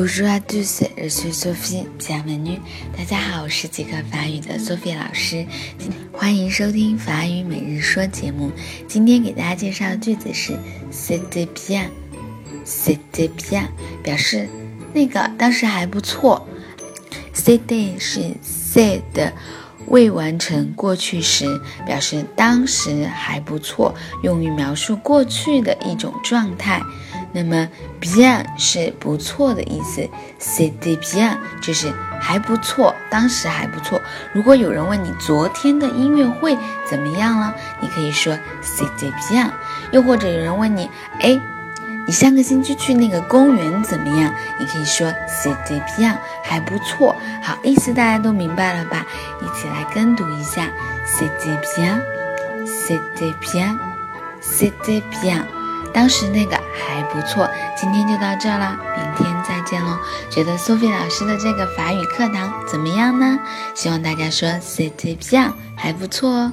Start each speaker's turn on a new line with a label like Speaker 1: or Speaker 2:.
Speaker 1: Bonjour à tous, je suis Sophie. Bienvenue. 大家好，我是即刻法语的 Sophie 老师，欢迎收听法语每日说节目。今天给大家介绍的句子是 "C'était bien, c'était bien"，表示那个当时还不错。C'était 是 said 的未完成过去时，表示当时还不错，用于描述过去的一种状态。那么，bien 是不错的意思，c'était bien 就是还不错，当时还不错。如果有人问你昨天的音乐会怎么样了，你可以说 c'était bien。又或者有人问你，哎，你上个星期去那个公园怎么样？你可以说 c'était bien，还不错。好，意思大家都明白了吧？一起来跟读一下，c'était bien，c'était bien，c'était bien。当时那个还不错，今天就到这了，明天再见喽。觉得苏菲老师的这个法语课堂怎么样呢？希望大家说 “c'est bien”，还不错哦。